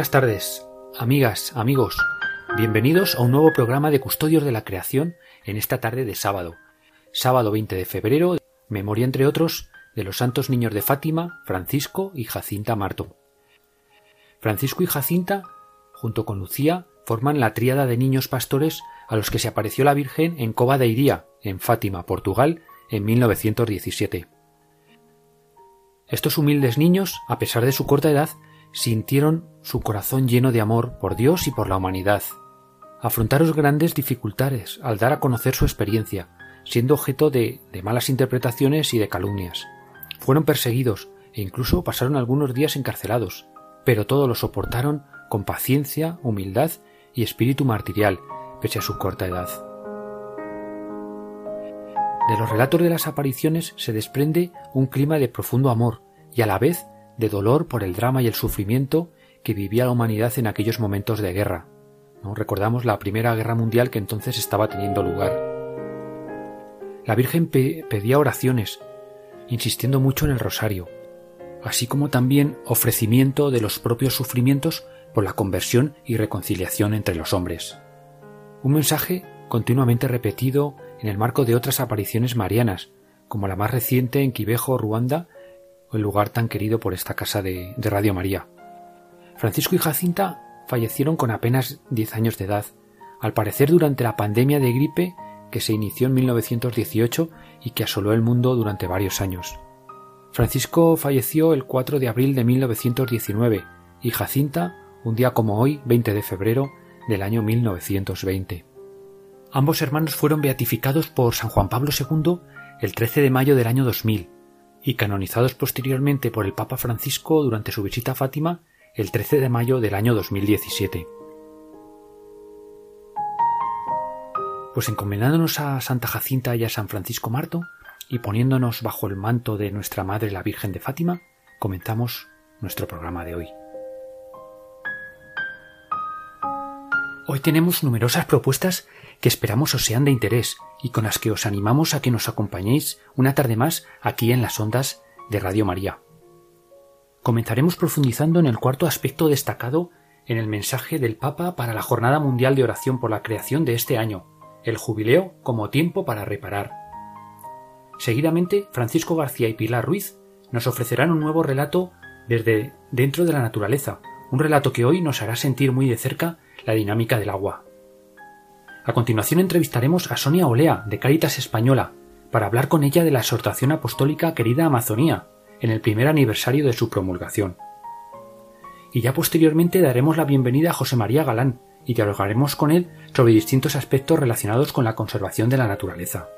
Buenas tardes, amigas, amigos. Bienvenidos a un nuevo programa de Custodios de la Creación en esta tarde de sábado. Sábado 20 de febrero, memoria entre otros de los santos niños de Fátima, Francisco y Jacinta Marto. Francisco y Jacinta, junto con Lucía, forman la tríada de niños pastores a los que se apareció la Virgen en Cova de Iría, en Fátima, Portugal, en 1917. Estos humildes niños, a pesar de su corta edad, sintieron su corazón lleno de amor por Dios y por la humanidad. Afrontaron grandes dificultades al dar a conocer su experiencia, siendo objeto de, malas interpretaciones y de calumnias. Fueron perseguidos e incluso pasaron algunos días encarcelados, pero todo lo soportaron con paciencia, humildad y espíritu martirial, pese a su corta edad. De los relatos de las apariciones se desprende un clima de profundo amor y a la vez de dolor por el drama y el sufrimiento que vivía la humanidad en aquellos momentos de guerra. ¿no? Recordamos la Primera Guerra Mundial que entonces estaba teniendo lugar. La Virgen pedía oraciones, insistiendo mucho en el rosario, así como también ofrecimiento de los propios sufrimientos por la conversión y reconciliación entre los hombres. Un mensaje continuamente repetido en el marco de otras apariciones marianas, como la más reciente en Quivejo, Ruanda, el lugar tan querido por esta casa de, Radio María. Francisco y Jacinta fallecieron con apenas 10 años de edad, al parecer durante la pandemia de gripe que se inició en 1918 y que asoló el mundo durante varios años. Francisco falleció el 4 de abril de 1919 y Jacinta un día como hoy, 20 de febrero del año 1920. Ambos hermanos fueron beatificados por San Juan Pablo II el 13 de mayo del año 2000 y canonizados posteriormente por el Papa Francisco durante su visita a Fátima el 13 de mayo del año 2017. Pues encomendándonos a Santa Jacinta y a San Francisco Marto y poniéndonos bajo el manto de nuestra Madre la Virgen de Fátima, comenzamos nuestro programa de hoy. Hoy tenemos numerosas propuestas que esperamos os sean de interés y con las que os animamos a que nos acompañéis una tarde más aquí en las ondas de Radio María. Comenzaremos profundizando en el cuarto aspecto destacado en el mensaje del Papa para la Jornada Mundial de Oración por la Creación de este año, el jubileo como tiempo para reparar. Seguidamente, Francisco García y Pilar Ruiz nos ofrecerán un nuevo relato desde dentro de la naturaleza, un relato que hoy nos hará sentir muy de cerca la dinámica del agua. A continuación entrevistaremos a Sonia Olea, de Cáritas Española, para hablar con ella de la exhortación apostólica Querida Amazonía, en el primer aniversario de su promulgación. Y ya posteriormente daremos la bienvenida a José María Galán y dialogaremos con él sobre distintos aspectos relacionados con la conservación de la naturaleza.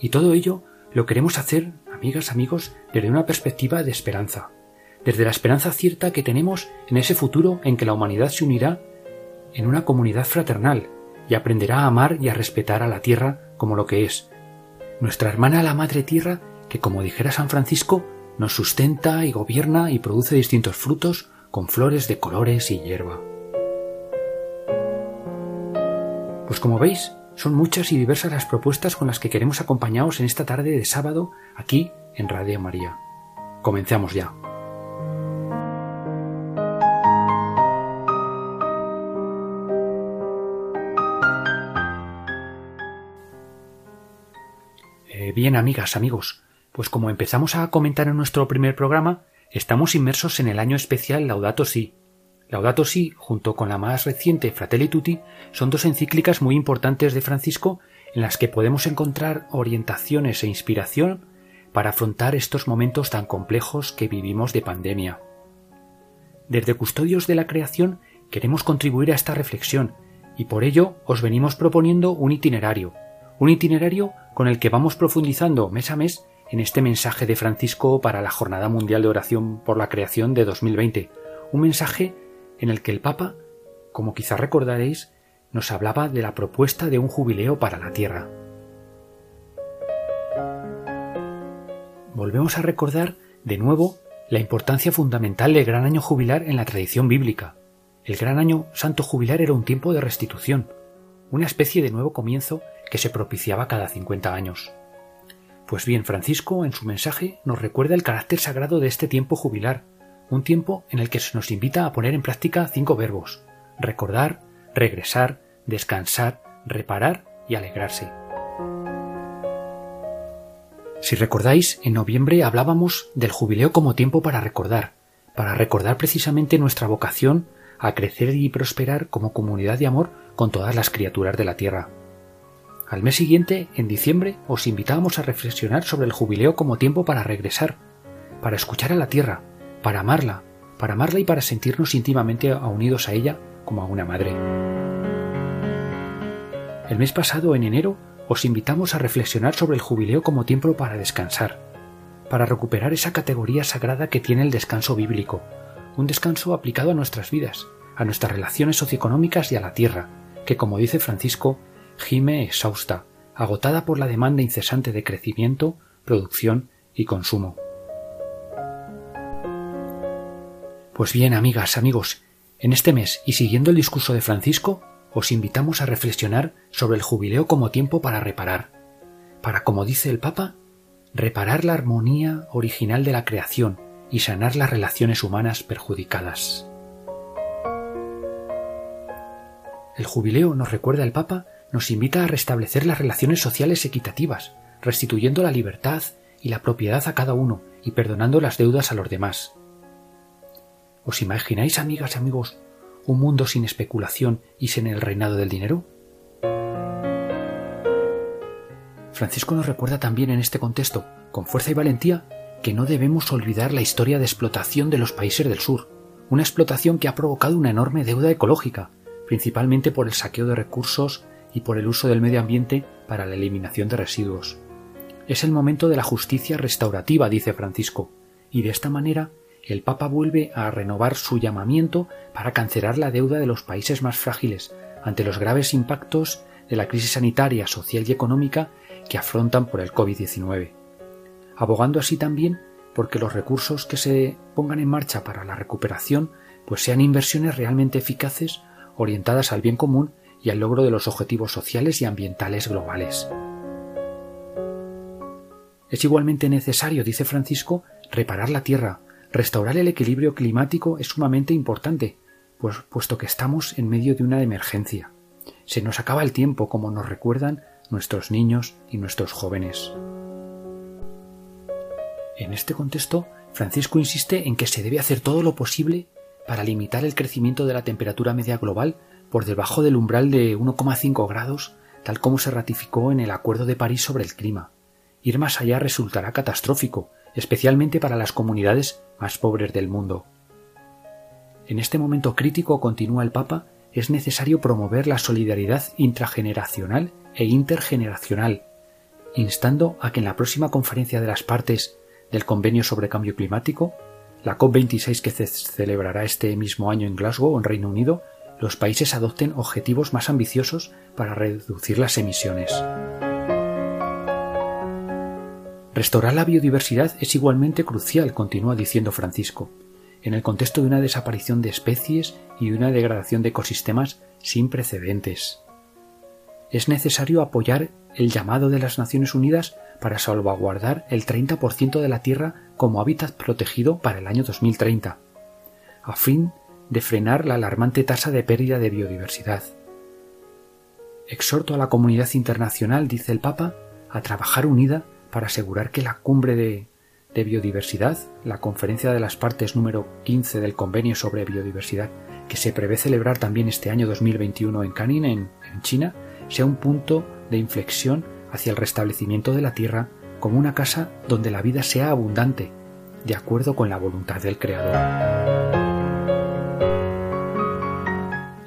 Y todo ello lo queremos hacer, amigas, amigos, desde una perspectiva de esperanza, desde la esperanza cierta que tenemos en ese futuro en que la humanidad se unirá en una comunidad fraternal y aprenderá a amar y a respetar a la tierra como lo que es, nuestra hermana la Madre Tierra que, como dijera San Francisco, nos sustenta y gobierna y produce distintos frutos con flores de colores y hierba. Pues como veis, son muchas y diversas las propuestas con las que queremos acompañaros en esta tarde de sábado aquí en Radio María. Comencemos ya. Bien, amigas, amigos, pues como empezamos a comentar en nuestro primer programa, estamos inmersos en el año especial Laudato Si. Laudato Si, junto con la más reciente Fratelli Tutti, son dos encíclicas muy importantes de Francisco en las que podemos encontrar orientaciones e inspiración para afrontar estos momentos tan complejos que vivimos de pandemia. Desde Custodios de la Creación queremos contribuir a esta reflexión y por ello os venimos proponiendo un itinerario, un itinerario con el que vamos profundizando mes a mes en este mensaje de Francisco para la Jornada Mundial de Oración por la Creación de 2020, un mensaje en el que el Papa, como quizá recordaréis, nos hablaba de la propuesta de un jubileo para la Tierra. Volvemos a recordar de nuevo la importancia fundamental del gran año jubilar en la tradición bíblica. El gran año santo jubilar era un tiempo de restitución, una especie de nuevo comienzo que se propiciaba cada 50 años. Pues bien, Francisco en su mensaje nos recuerda el carácter sagrado de este tiempo jubilar, un tiempo en el que se nos invita a poner en práctica cinco verbos recordar, regresar, descansar, reparar y alegrarse. Si recordáis, en noviembre hablábamos del jubileo como tiempo para recordar, para recordar precisamente nuestra vocación a crecer y prosperar como comunidad de amor con todas las criaturas de la tierra. Al mes siguiente, en diciembre, os invitábamos a reflexionar sobre el jubileo como tiempo para regresar, para escuchar a la tierra, para amarla, para amarla y para sentirnos íntimamente unidos a ella como a una madre. El mes pasado, en enero, os invitamos a reflexionar sobre el jubileo como tiempo para descansar, para recuperar esa categoría sagrada que tiene el descanso bíblico, un descanso aplicado a nuestras vidas, a nuestras relaciones socioeconómicas y a la tierra, que como dice Francisco, gime exhausta, agotada por la demanda incesante de crecimiento, producción y consumo. Pues bien, amigas, amigos, en este mes y siguiendo el discurso de Francisco, os invitamos a reflexionar sobre el jubileo como tiempo para reparar, para, como dice el Papa, reparar la armonía original de la creación y sanar las relaciones humanas perjudicadas. El jubileo, nos recuerda el Papa, nos invita a restablecer las relaciones sociales equitativas, restituyendo la libertad y la propiedad a cada uno y perdonando las deudas a los demás. ¿Os imagináis, amigas y amigos, un mundo sin especulación y sin el reinado del dinero? Francisco nos recuerda también en este contexto, con fuerza y valentía, que no debemos olvidar la historia de explotación de los países del sur, una explotación que ha provocado una enorme deuda ecológica, principalmente por el saqueo de recursos y por el uso del medio ambiente para la eliminación de residuos. Es el momento de la justicia restaurativa, dice Francisco, y de esta manera el Papa vuelve a renovar su llamamiento para cancelar la deuda de los países más frágiles ante los graves impactos de la crisis sanitaria, social y económica que afrontan por el COVID-19, abogando así también porque los recursos que se pongan en marcha para la recuperación pues sean inversiones realmente eficaces orientadas al bien común y al logro de los objetivos sociales y ambientales globales. Es igualmente necesario, dice Francisco, reparar la tierra, Restaurar el equilibrio climático es sumamente importante, pues, puesto que estamos en medio de una emergencia. Se nos acaba el tiempo, como nos recuerdan nuestros niños y nuestros jóvenes. En este contexto, Francisco insiste en que se debe hacer todo lo posible para limitar el crecimiento de la temperatura media global por debajo del umbral de 1,5 grados, tal como se ratificó en el Acuerdo de París sobre el clima. Ir más allá resultará catastrófico, especialmente para las comunidades más pobres del mundo. En este momento crítico, continúa el Papa, es necesario promover la solidaridad intrageneracional e intergeneracional, instando a que en la próxima conferencia de las partes del Convenio sobre Cambio Climático, la COP26 que se celebrará este mismo año en Glasgow, en Reino Unido, los países adopten objetivos más ambiciosos para reducir las emisiones. Restaurar la biodiversidad es igualmente crucial, continúa diciendo Francisco, en el contexto de una desaparición de especies y una degradación de ecosistemas sin precedentes. Es necesario apoyar el llamado de las Naciones Unidas para salvaguardar el 30% de la Tierra como hábitat protegido para el año 2030, a fin frenar la alarmante tasa de pérdida de biodiversidad. Exhorto a la comunidad internacional, dice el Papa, a trabajar unida para asegurar que la cumbre de, biodiversidad, la conferencia de las partes número 15 del Convenio sobre Biodiversidad, que se prevé celebrar también este año 2021 en Canin, en, en China, sea un punto de inflexión hacia el restablecimiento de la Tierra como una casa donde la vida sea abundante, de acuerdo con la voluntad del Creador.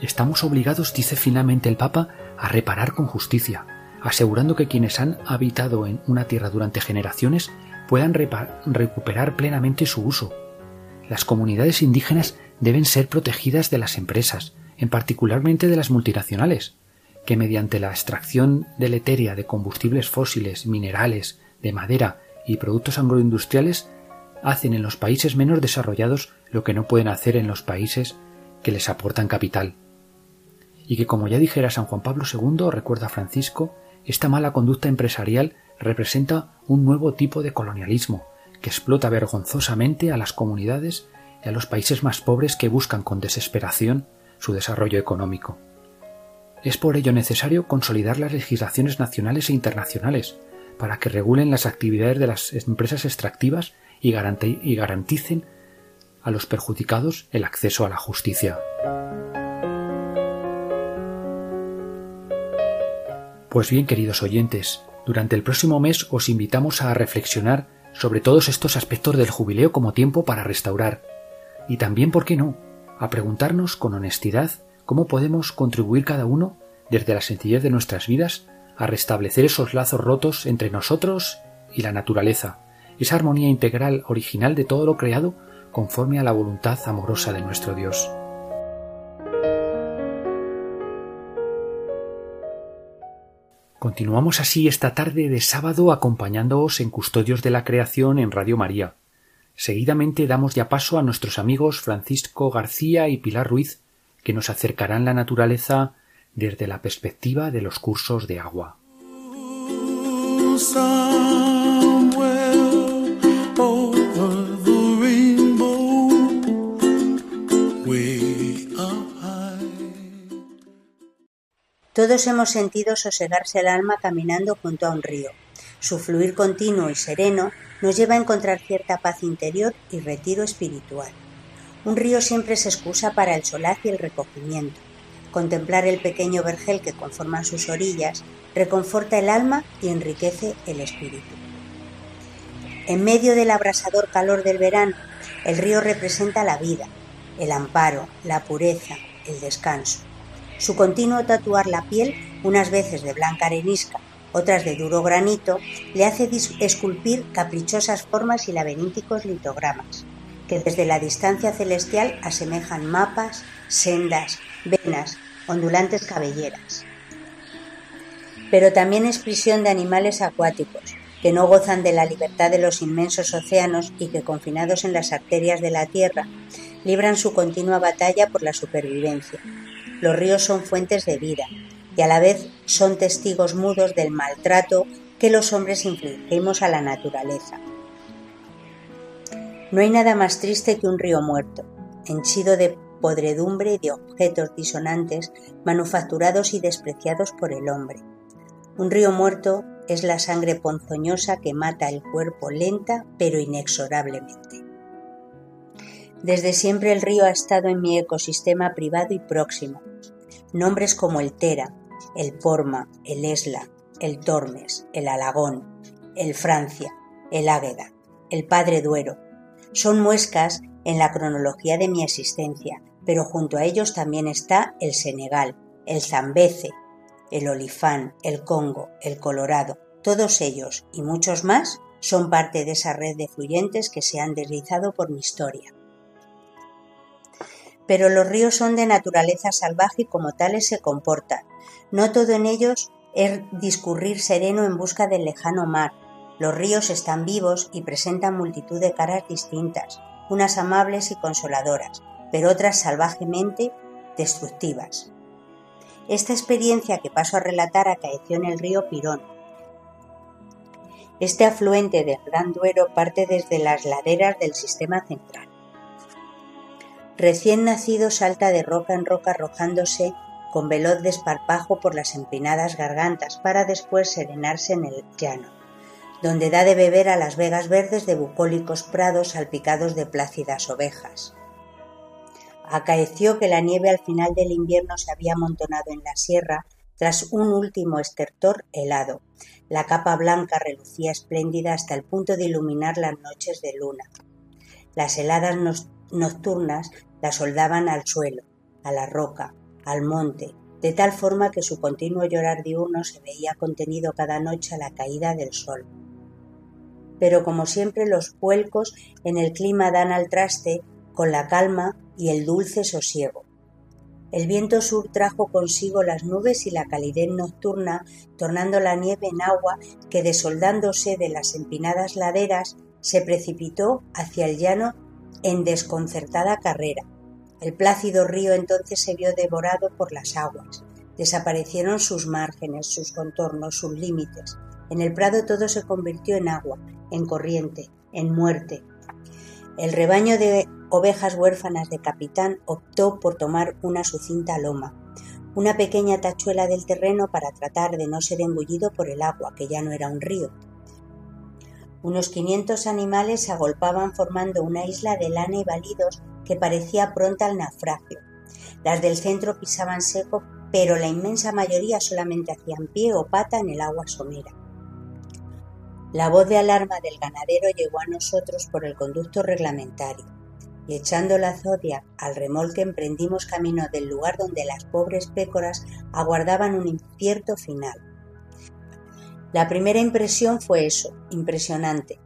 Estamos obligados, dice finalmente el Papa, a reparar con justicia, asegurando que quienes han habitado en una tierra durante generaciones puedan recuperar plenamente su uso. Las comunidades indígenas deben ser protegidas de las empresas, en particularmente de las multinacionales, que mediante la extracción deleteria de combustibles fósiles, minerales, de madera y productos agroindustriales hacen en los países menos desarrollados lo que no pueden hacer en los países que les aportan capital. Y que, como ya dijera San Juan Pablo II, recuerda Francisco, esta mala conducta empresarial representa un nuevo tipo de colonialismo que explota vergonzosamente a las comunidades y a los países más pobres que buscan con desesperación su desarrollo económico. Es por ello necesario consolidar las legislaciones nacionales e internacionales para que regulen las actividades de las empresas extractivas y, garanticen a los perjudicados el acceso a la justicia. Pues bien, queridos oyentes, durante el próximo mes os invitamos a reflexionar sobre todos estos aspectos del jubileo como tiempo para restaurar. Y también, ¿por qué no?, a preguntarnos con honestidad cómo podemos contribuir cada uno, desde la sencillez de nuestras vidas, a restablecer esos lazos rotos entre nosotros y la naturaleza, esa armonía integral original de todo lo creado conforme a la voluntad amorosa de nuestro Dios. Continuamos así esta tarde de sábado acompañándoos en Custodios de la Creación en Radio María. Seguidamente damos ya paso a nuestros amigos Francisco García y Pilar Ruiz, que nos acercarán la naturaleza desde la perspectiva de los cursos de agua. Todos hemos sentido sosegarse el alma caminando junto a un río. Su fluir continuo y sereno nos lleva a encontrar cierta paz interior y retiro espiritual. Un río siempre se excusa para el solaz y el recogimiento. Contemplar el pequeño vergel que conforma sus orillas reconforta el alma y enriquece el espíritu. En medio del abrasador calor del verano, el río representa la vida, el amparo, la pureza, el descanso. Su continuo tatuar la piel, unas veces de blanca arenisca, otras de duro granito, le hace esculpir caprichosas formas y laberínticos litogramas, que desde la distancia celestial asemejan mapas, sendas, venas, ondulantes cabelleras. Pero también es prisión de animales acuáticos, que no gozan de la libertad de los inmensos océanos y que, confinados en las arterias de la tierra, libran su continua batalla por la supervivencia, los ríos son fuentes de vida y a la vez son testigos mudos del maltrato que los hombres infligimos a la naturaleza. No hay nada más triste que un río muerto, henchido de podredumbre y de objetos disonantes manufacturados y despreciados por el hombre. Un río muerto es la sangre ponzoñosa que mata el cuerpo lenta pero inexorablemente. Desde siempre el río ha estado en mi ecosistema privado y próximo. Nombres como el Tera, el Porma, el Esla, el Tormes, el Alagón, el Francia, el Águeda, el Padre Duero, son muescas en la cronología de mi existencia, pero junto a ellos también está el Senegal, el Zambeze, el Olifán, el Congo, el Colorado. Todos ellos y muchos más son parte de esa red de fluyentes que se han deslizado por mi historia pero los ríos son de naturaleza salvaje y como tales se comportan. No todo en ellos es discurrir sereno en busca del lejano mar. Los ríos están vivos y presentan multitud de caras distintas, unas amables y consoladoras, pero otras salvajemente destructivas. Esta experiencia que paso a relatar acaeció en el río Pirón. Este afluente del Gran Duero parte desde las laderas del sistema central. Recién nacido salta de roca en roca arrojándose con veloz desparpajo por las empinadas gargantas para después serenarse en el llano, donde da de beber a las vegas verdes de bucólicos prados salpicados de plácidas ovejas. Acaeció que la nieve al final del invierno se había amontonado en la sierra tras un último estertor helado. La capa blanca relucía espléndida hasta el punto de iluminar las noches de luna. Las heladas nocturnas la soldaban al suelo, a la roca, al monte, de tal forma que su continuo llorar diurno se veía contenido cada noche a la caída del sol. Pero como siempre los puelcos en el clima dan al traste con la calma y el dulce sosiego. El viento sur trajo consigo las nubes y la calidez nocturna, tornando la nieve en agua que, desoldándose de las empinadas laderas, se precipitó hacia el llano en desconcertada carrera. El plácido río entonces se vio devorado por las aguas. Desaparecieron sus márgenes, sus contornos, sus límites. En el prado todo se convirtió en agua, en corriente, en muerte. El rebaño de ovejas huérfanas de capitán optó por tomar una sucinta loma, una pequeña tachuela del terreno para tratar de no ser engullido por el agua, que ya no era un río. Unos quinientos animales se agolpaban formando una isla de lana y balidos que parecía pronta al naufragio. Las del centro pisaban seco, pero la inmensa mayoría solamente hacían pie o pata en el agua somera. La voz de alarma del ganadero llegó a nosotros por el conducto reglamentario, y echando la zodia al remolque emprendimos camino del lugar donde las pobres pécoras aguardaban un incierto final. La primera impresión fue eso, impresionante.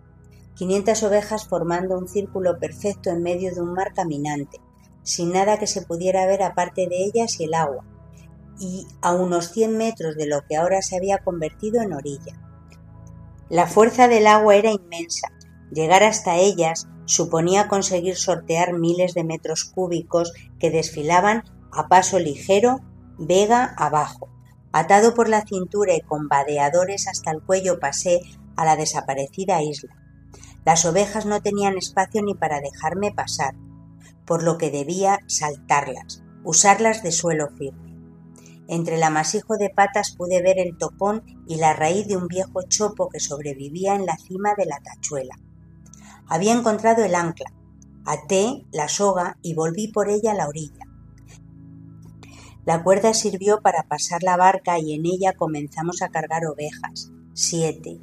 Quinientas ovejas formando un círculo perfecto en medio de un mar caminante, sin nada que se pudiera ver aparte de ellas y el agua, y a unos cien metros de lo que ahora se había convertido en orilla. La fuerza del agua era inmensa. Llegar hasta ellas suponía conseguir sortear miles de metros cúbicos que desfilaban a paso ligero, vega abajo. Atado por la cintura y con vadeadores hasta el cuello pasé a la desaparecida isla. Las ovejas no tenían espacio ni para dejarme pasar, por lo que debía saltarlas, usarlas de suelo firme. Entre el amasijo de patas pude ver el topón y la raíz de un viejo chopo que sobrevivía en la cima de la tachuela. Había encontrado el ancla, até la soga y volví por ella a la orilla. La cuerda sirvió para pasar la barca y en ella comenzamos a cargar ovejas. Siete,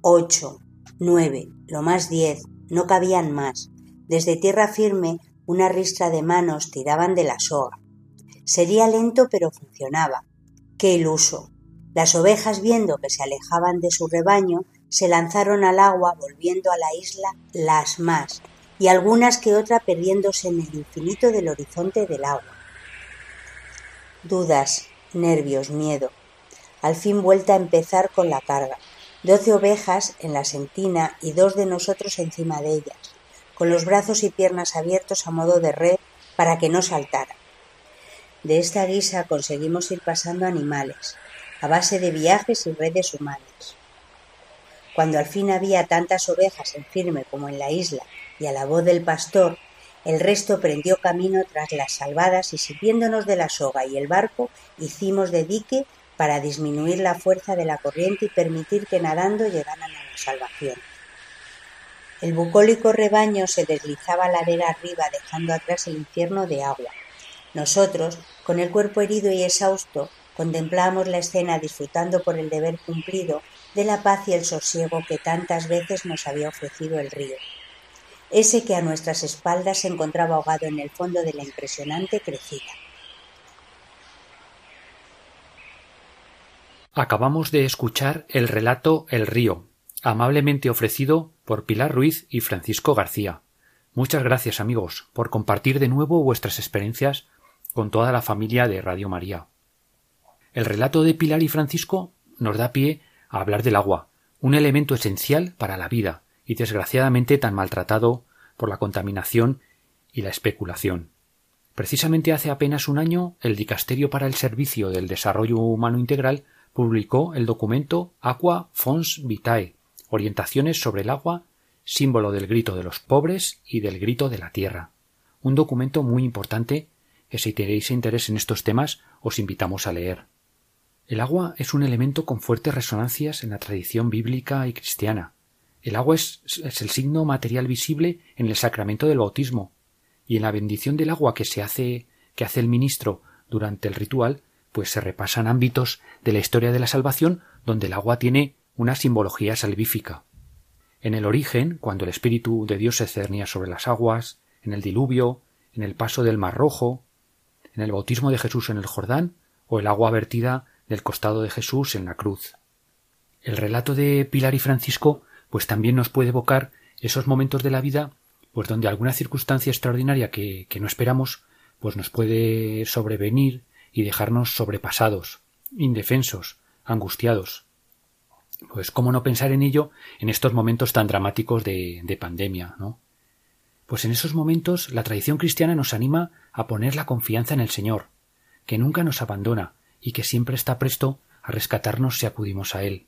ocho, nueve, lo más diez, no cabían más. Desde tierra firme, una ristra de manos tiraban de la soga. Sería lento, pero funcionaba. ¡Qué iluso! Las ovejas, viendo que se alejaban de su rebaño, se lanzaron al agua, volviendo a la isla las más, y algunas que otra perdiéndose en el infinito del horizonte del agua dudas, nervios, miedo. Al fin vuelta a empezar con la carga. Doce ovejas en la sentina y dos de nosotros encima de ellas, con los brazos y piernas abiertos a modo de red para que no saltara. De esta guisa conseguimos ir pasando animales, a base de viajes y redes humanas. Cuando al fin había tantas ovejas en firme como en la isla y a la voz del pastor el resto prendió camino tras las salvadas y sirviéndonos de la soga y el barco hicimos de dique para disminuir la fuerza de la corriente y permitir que nadando llegaran a la salvación. El bucólico rebaño se deslizaba ladera arriba dejando atrás el infierno de agua. Nosotros, con el cuerpo herido y exhausto, contemplábamos la escena disfrutando por el deber cumplido de la paz y el sosiego que tantas veces nos había ofrecido el río ese que a nuestras espaldas se encontraba ahogado en el fondo de la impresionante crecida. Acabamos de escuchar el relato El río, amablemente ofrecido por Pilar Ruiz y Francisco García. Muchas gracias amigos por compartir de nuevo vuestras experiencias con toda la familia de Radio María. El relato de Pilar y Francisco nos da pie a hablar del agua, un elemento esencial para la vida, y desgraciadamente tan maltratado por la contaminación y la especulación. Precisamente hace apenas un año, el Dicasterio para el Servicio del Desarrollo Humano Integral publicó el documento Aqua Fons Vitae, orientaciones sobre el agua, símbolo del grito de los pobres y del grito de la tierra. Un documento muy importante que si tenéis interés en estos temas os invitamos a leer. El agua es un elemento con fuertes resonancias en la tradición bíblica y cristiana. El agua es, el signo material visible en el sacramento del bautismo, y en la bendición del agua que se hace que hace el ministro durante el ritual, pues se repasan ámbitos de la historia de la salvación donde el agua tiene una simbología salvífica. En el origen, cuando el Espíritu de Dios se cernía sobre las aguas, en el diluvio, en el paso del Mar Rojo, en el bautismo de Jesús en el Jordán, o el agua vertida del costado de Jesús en la cruz. El relato de Pilar y Francisco pues también nos puede evocar esos momentos de la vida pues donde alguna circunstancia extraordinaria que, que no esperamos, pues nos puede sobrevenir y dejarnos sobrepasados, indefensos, angustiados. Pues cómo no pensar en ello en estos momentos tan dramáticos de, de pandemia, ¿no? Pues en esos momentos la tradición cristiana nos anima a poner la confianza en el Señor, que nunca nos abandona y que siempre está presto a rescatarnos si acudimos a Él.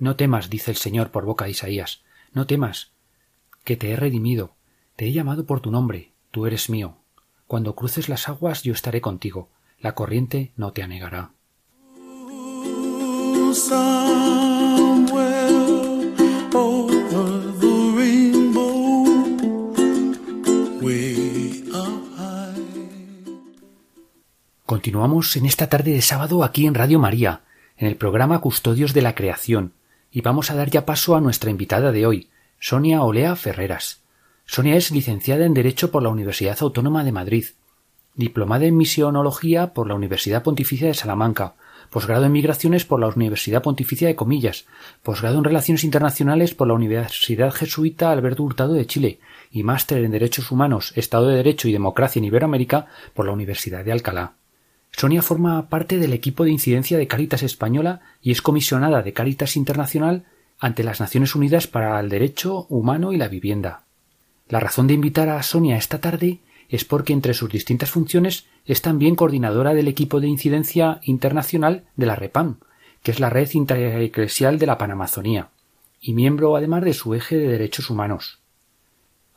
No temas, dice el Señor por boca de Isaías, no temas, que te he redimido, te he llamado por tu nombre, tú eres mío. Cuando cruces las aguas yo estaré contigo, la corriente no te anegará. Continuamos en esta tarde de sábado aquí en Radio María, en el programa Custodios de la Creación, y vamos a dar ya paso a nuestra invitada de hoy, Sonia Olea Ferreras. Sonia es licenciada en Derecho por la Universidad Autónoma de Madrid, diplomada en Misionología por la Universidad Pontificia de Salamanca, posgrado en Migraciones por la Universidad Pontificia de Comillas, posgrado en Relaciones Internacionales por la Universidad Jesuita Alberto Hurtado de Chile y máster en Derechos Humanos, Estado de Derecho y Democracia en Iberoamérica por la Universidad de Alcalá. Sonia forma parte del equipo de incidencia de Cáritas Española y es comisionada de Cáritas Internacional ante las Naciones Unidas para el Derecho Humano y la Vivienda. La razón de invitar a Sonia esta tarde es porque entre sus distintas funciones es también coordinadora del equipo de incidencia internacional de la REPAM, que es la red intereclesial de la Panamazonía, y miembro además de su eje de derechos humanos.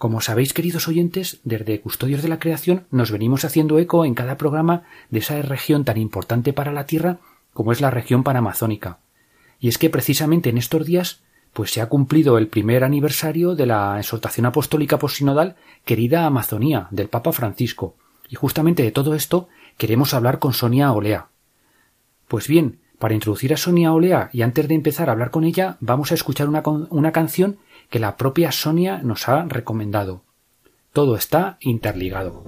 Como sabéis, queridos oyentes, desde Custodios de la Creación nos venimos haciendo eco en cada programa de esa región tan importante para la Tierra como es la región panamazónica. Y es que precisamente en estos días pues se ha cumplido el primer aniversario de la exhortación apostólica posinodal Querida Amazonía del Papa Francisco. Y justamente de todo esto queremos hablar con Sonia Olea. Pues bien, para introducir a Sonia Olea y antes de empezar a hablar con ella, vamos a escuchar una, una canción que la propia Sonia nos ha recomendado. Todo está interligado.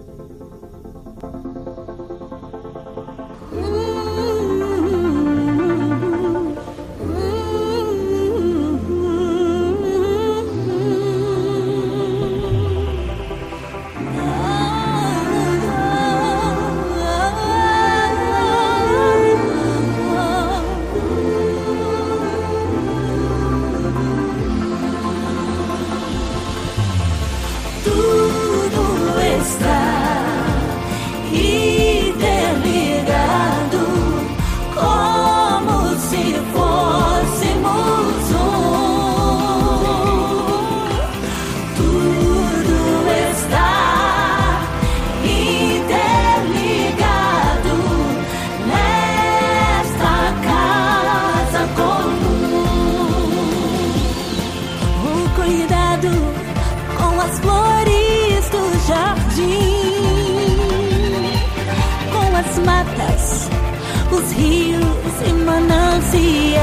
heels in my Nazi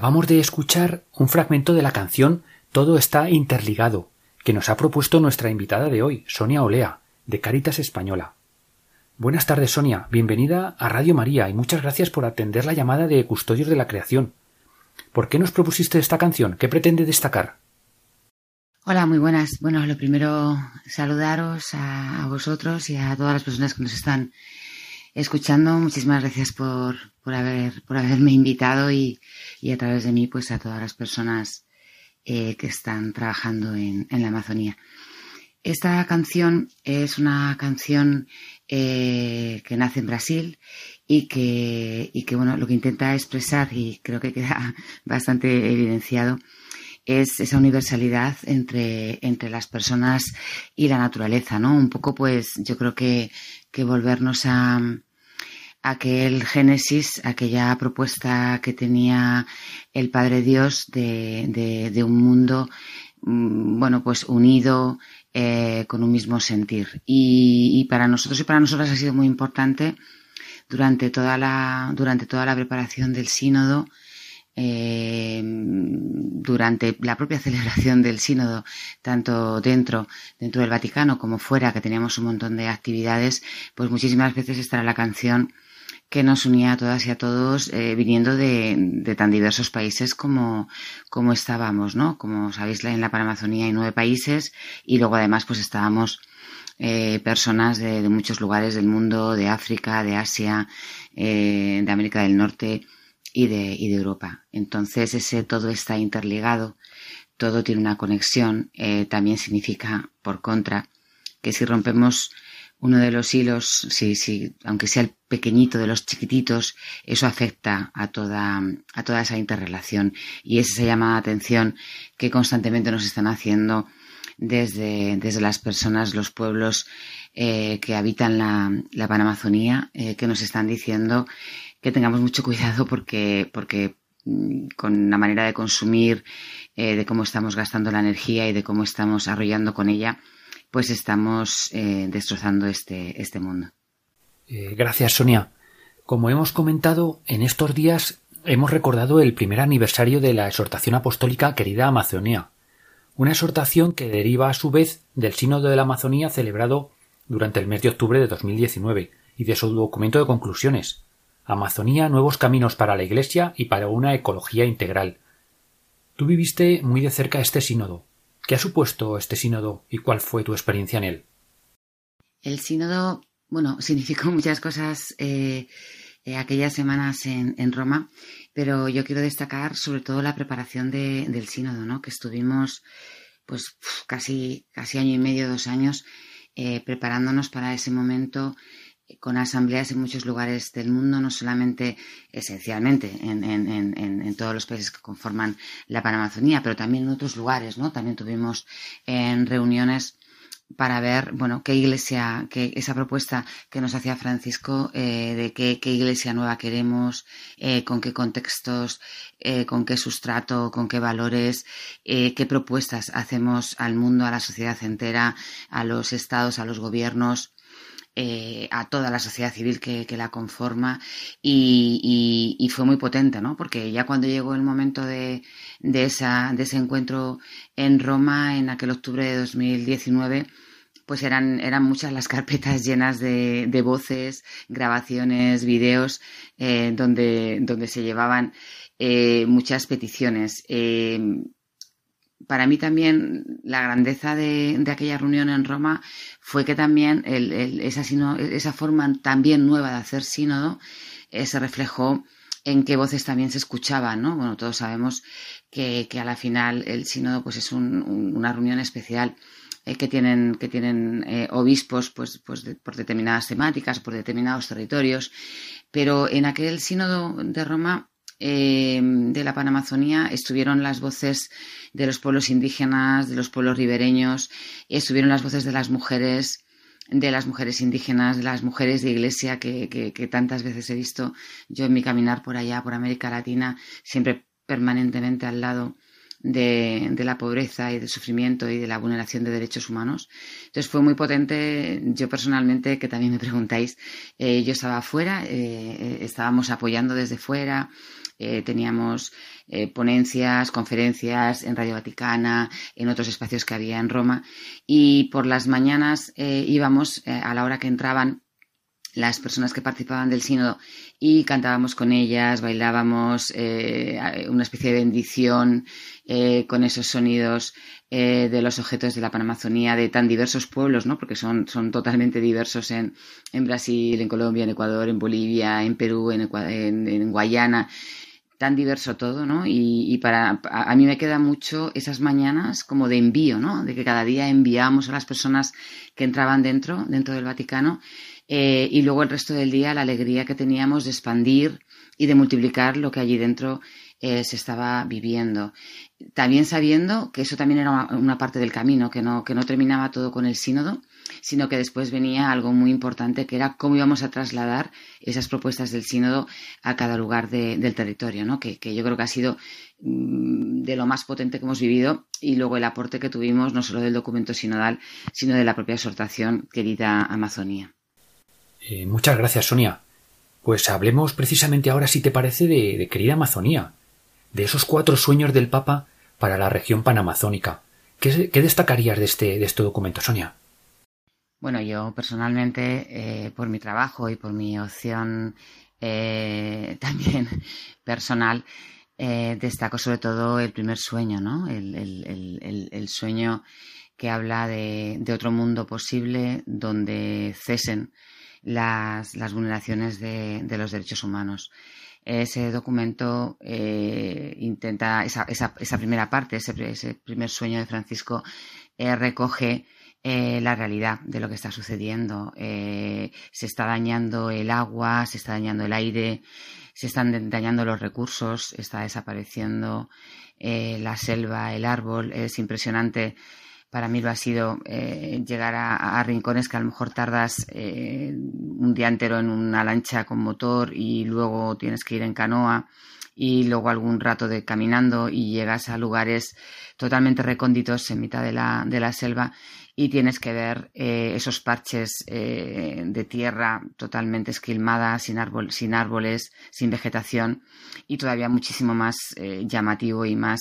Acabamos de escuchar un fragmento de la canción Todo está interligado, que nos ha propuesto nuestra invitada de hoy, Sonia Olea, de Caritas Española. Buenas tardes, Sonia. Bienvenida a Radio María y muchas gracias por atender la llamada de Custodios de la Creación. ¿Por qué nos propusiste esta canción? ¿Qué pretende destacar? Hola, muy buenas. Bueno, lo primero, saludaros a, vosotros y a todas las personas que nos están escuchando. Muchísimas gracias por, por, haber, por haberme invitado y, y, a través de mí, pues a todas las personas eh, que están trabajando en, en, la Amazonía. Esta canción es una canción eh, que nace en Brasil y que, y que, bueno, lo que intenta expresar, y creo que queda bastante evidenciado, es esa universalidad entre, entre las personas y la naturaleza, ¿no? Un poco, pues, yo creo que, que volvernos a, aquel Génesis, aquella propuesta que tenía el Padre Dios de, de, un mundo, mm, bueno, pues unido eh, con un mismo sentir. Y, y, para nosotros y para nosotras ha sido muy importante durante toda la, durante toda la preparación del sínodo eh, durante la propia celebración del sínodo, tanto dentro, dentro del Vaticano como fuera, que teníamos un montón de actividades, pues muchísimas veces estará la canción que nos unía a todas y a todos, eh, viniendo de, de, tan diversos países como, como estábamos, ¿no? Como sabéis, en la Panamazonía hay nueve países y luego además pues estábamos eh, personas de, de, muchos lugares del mundo, de África, de Asia, eh, de América del Norte, y de, y de Europa. Entonces, ese todo está interligado, todo tiene una conexión. Eh, también significa, por contra, que si rompemos uno de los hilos, si, si, aunque sea el pequeñito de los chiquititos, eso afecta a toda, a toda esa interrelación. Y es esa llamada de atención que constantemente nos están haciendo desde, desde las personas, los pueblos eh, que habitan la, la Panamazonía, eh, que nos están diciendo que tengamos mucho cuidado porque, porque mm, con la manera de consumir, eh, de cómo estamos gastando la energía y de cómo estamos arrollando con ella, pues estamos eh, destrozando este, este mundo. Eh, gracias, Sonia. Como hemos comentado, en estos días hemos recordado el primer aniversario de la exhortación apostólica Querida Amazonía, una exhortación que deriva a su vez del Sínodo de la Amazonía celebrado durante el mes de octubre de 2019 y de su documento de conclusiones, Amazonía, nuevos caminos para la Iglesia y para una ecología integral. Tú viviste muy de cerca este sínodo. ¿Qué ha supuesto este sínodo y cuál fue tu experiencia en él? El sínodo, bueno, significó muchas cosas eh, eh, aquellas semanas en, Roma, pero yo quiero destacar sobre todo la preparación del sínodo, ¿no? Que estuvimos pues casi, casi año y medio, dos años, eh, preparándonos para ese momento con asambleas en muchos lugares del mundo, no solamente esencialmente en, en, en, en, todos los países que conforman la Panamazonía, pero también en otros lugares, ¿no? También tuvimos en reuniones para ver, bueno, qué iglesia, qué, esa propuesta que nos hacía Francisco eh, de qué, iglesia nueva queremos, eh, con qué contextos, eh, con qué sustrato, con qué valores, qué propuestas hacemos al mundo, a la sociedad entera, a los estados, a los gobiernos eh, a toda la sociedad civil que, la conforma y, fue muy potente, ¿no? Porque ya cuando llegó el momento de, ese encuentro en Roma en aquel octubre de 2019, pues eran, muchas las carpetas llenas de, voces, grabaciones, videos, eh, donde, se llevaban eh, muchas peticiones. Para mí también la grandeza de, de, aquella reunión en Roma fue que también el, el, esa, sino, esa, forma también nueva de hacer sínodo eh, se reflejó en qué voces también se escuchaban, ¿no? Bueno, todos sabemos que, que a la final el sínodo pues es un, un, una reunión especial eh, que tienen, que tienen eh, obispos pues, pues de, por determinadas temáticas, por determinados territorios, pero en aquel sínodo de Roma eh, de la Panamazonía estuvieron las voces de los pueblos indígenas, de los pueblos ribereños, estuvieron las voces de las mujeres, de las mujeres indígenas, de las mujeres de iglesia que, que, tantas veces he visto yo en mi caminar por allá, por América Latina, siempre permanentemente al lado de, de, la pobreza y del sufrimiento y de la vulneración de derechos humanos. Entonces fue muy potente. Yo personalmente, que también me preguntáis, eh, yo estaba afuera, eh, estábamos apoyando desde fuera, eh, teníamos eh, ponencias, conferencias en Radio Vaticana, en otros espacios que había en Roma, y por las mañanas eh, íbamos a la hora que entraban las personas que participaban del sínodo y cantábamos con ellas, bailábamos una especie de bendición con esos sonidos de los objetos de la Panamazonía de tan diversos pueblos, ¿no? porque son, son totalmente diversos en, en Brasil, en Colombia, en Ecuador, en Bolivia, en Perú, en, en, Guayana tan diverso todo, ¿no? Y, para a, mí me queda mucho esas mañanas como de envío, ¿no? De que cada día enviábamos a las personas que entraban dentro, dentro del Vaticano, eh, y luego el resto del día la alegría que teníamos de expandir y de multiplicar lo que allí dentro eh, se estaba viviendo. También sabiendo que eso también era una, parte del camino, que no, que no terminaba todo con el sínodo, sino que después venía algo muy importante, que era cómo íbamos a trasladar esas propuestas del sínodo a cada lugar del territorio, ¿no? que, que yo creo que ha sido mm, de lo más potente que hemos vivido y luego el aporte que tuvimos no solo del documento sinodal, sino de la propia exhortación querida Amazonía. Eh, muchas gracias, Sonia. Pues hablemos precisamente ahora, si te parece, de, querida Amazonía, de esos cuatro sueños del Papa para la región panamazónica. ¿Qué, destacarías de este, de este documento, Sonia? Bueno, yo personalmente, eh, por mi trabajo y por mi opción eh, también personal, destaco sobre todo el primer sueño, ¿no? El, sueño que habla de, otro mundo posible donde cesen las, vulneraciones de, los derechos humanos. Ese documento eh, intenta, esa, esa, esa, primera parte, ese, ese, primer sueño de Francisco, eh, recoge eh, la realidad de lo que está sucediendo. Eh, se está dañando el agua, se está dañando el aire, se están dañando los recursos, está desapareciendo la selva, el árbol. Es impresionante para mí lo ha sido eh, llegar a, rincones que a lo mejor tardas eh, un día entero en una lancha con motor y luego tienes que ir en canoa y luego algún rato de caminando y llegas a lugares totalmente recónditos en mitad de la, de la selva y tienes que ver eh, esos parches eh, de tierra totalmente esquilmada, sin, árbol, sin árboles, sin vegetación y todavía muchísimo más eh, llamativo y más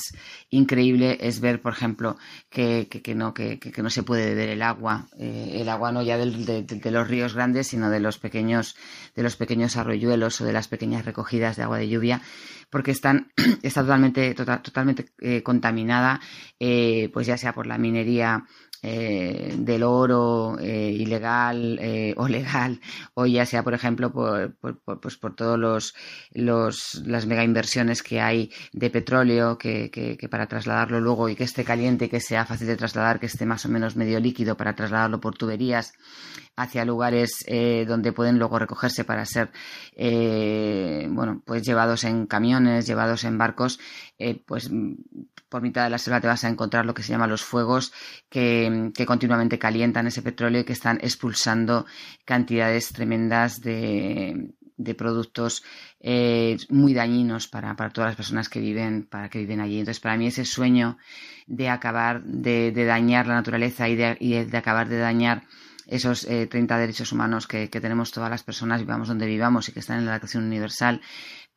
increíble es ver, por ejemplo, que, que, no, que, que, no se puede beber el agua, el agua no ya de, de, los ríos grandes, sino de los pequeños, de los pequeños arroyuelos o de las pequeñas recogidas de agua de lluvia, porque están, está totalmente, tota, totalmente contaminada, pues ya sea por la minería eh, del oro eh, ilegal eh, o legal, o ya sea, por ejemplo, por, por, pues por todos los, los, las mega inversiones que hay de petróleo, que, que, que, para trasladarlo luego y que esté caliente, que sea fácil de trasladar, que esté más o menos medio líquido para trasladarlo por tuberías hacia lugares eh, donde pueden luego recogerse para ser eh, bueno pues llevados en camiones llevados en barcos eh, pues por mitad de la selva te vas a encontrar lo que se llama los fuegos que, que continuamente calientan ese petróleo y que están expulsando cantidades tremendas de, de productos eh, muy dañinos para, para, todas las personas que viven, para que viven allí. Entonces, para mí ese sueño de acabar de, de dañar la naturaleza y de, de acabar de dañar esos eh, 30 derechos humanos que, tenemos todas las personas, vivamos donde vivamos y que están en la Declaración Universal,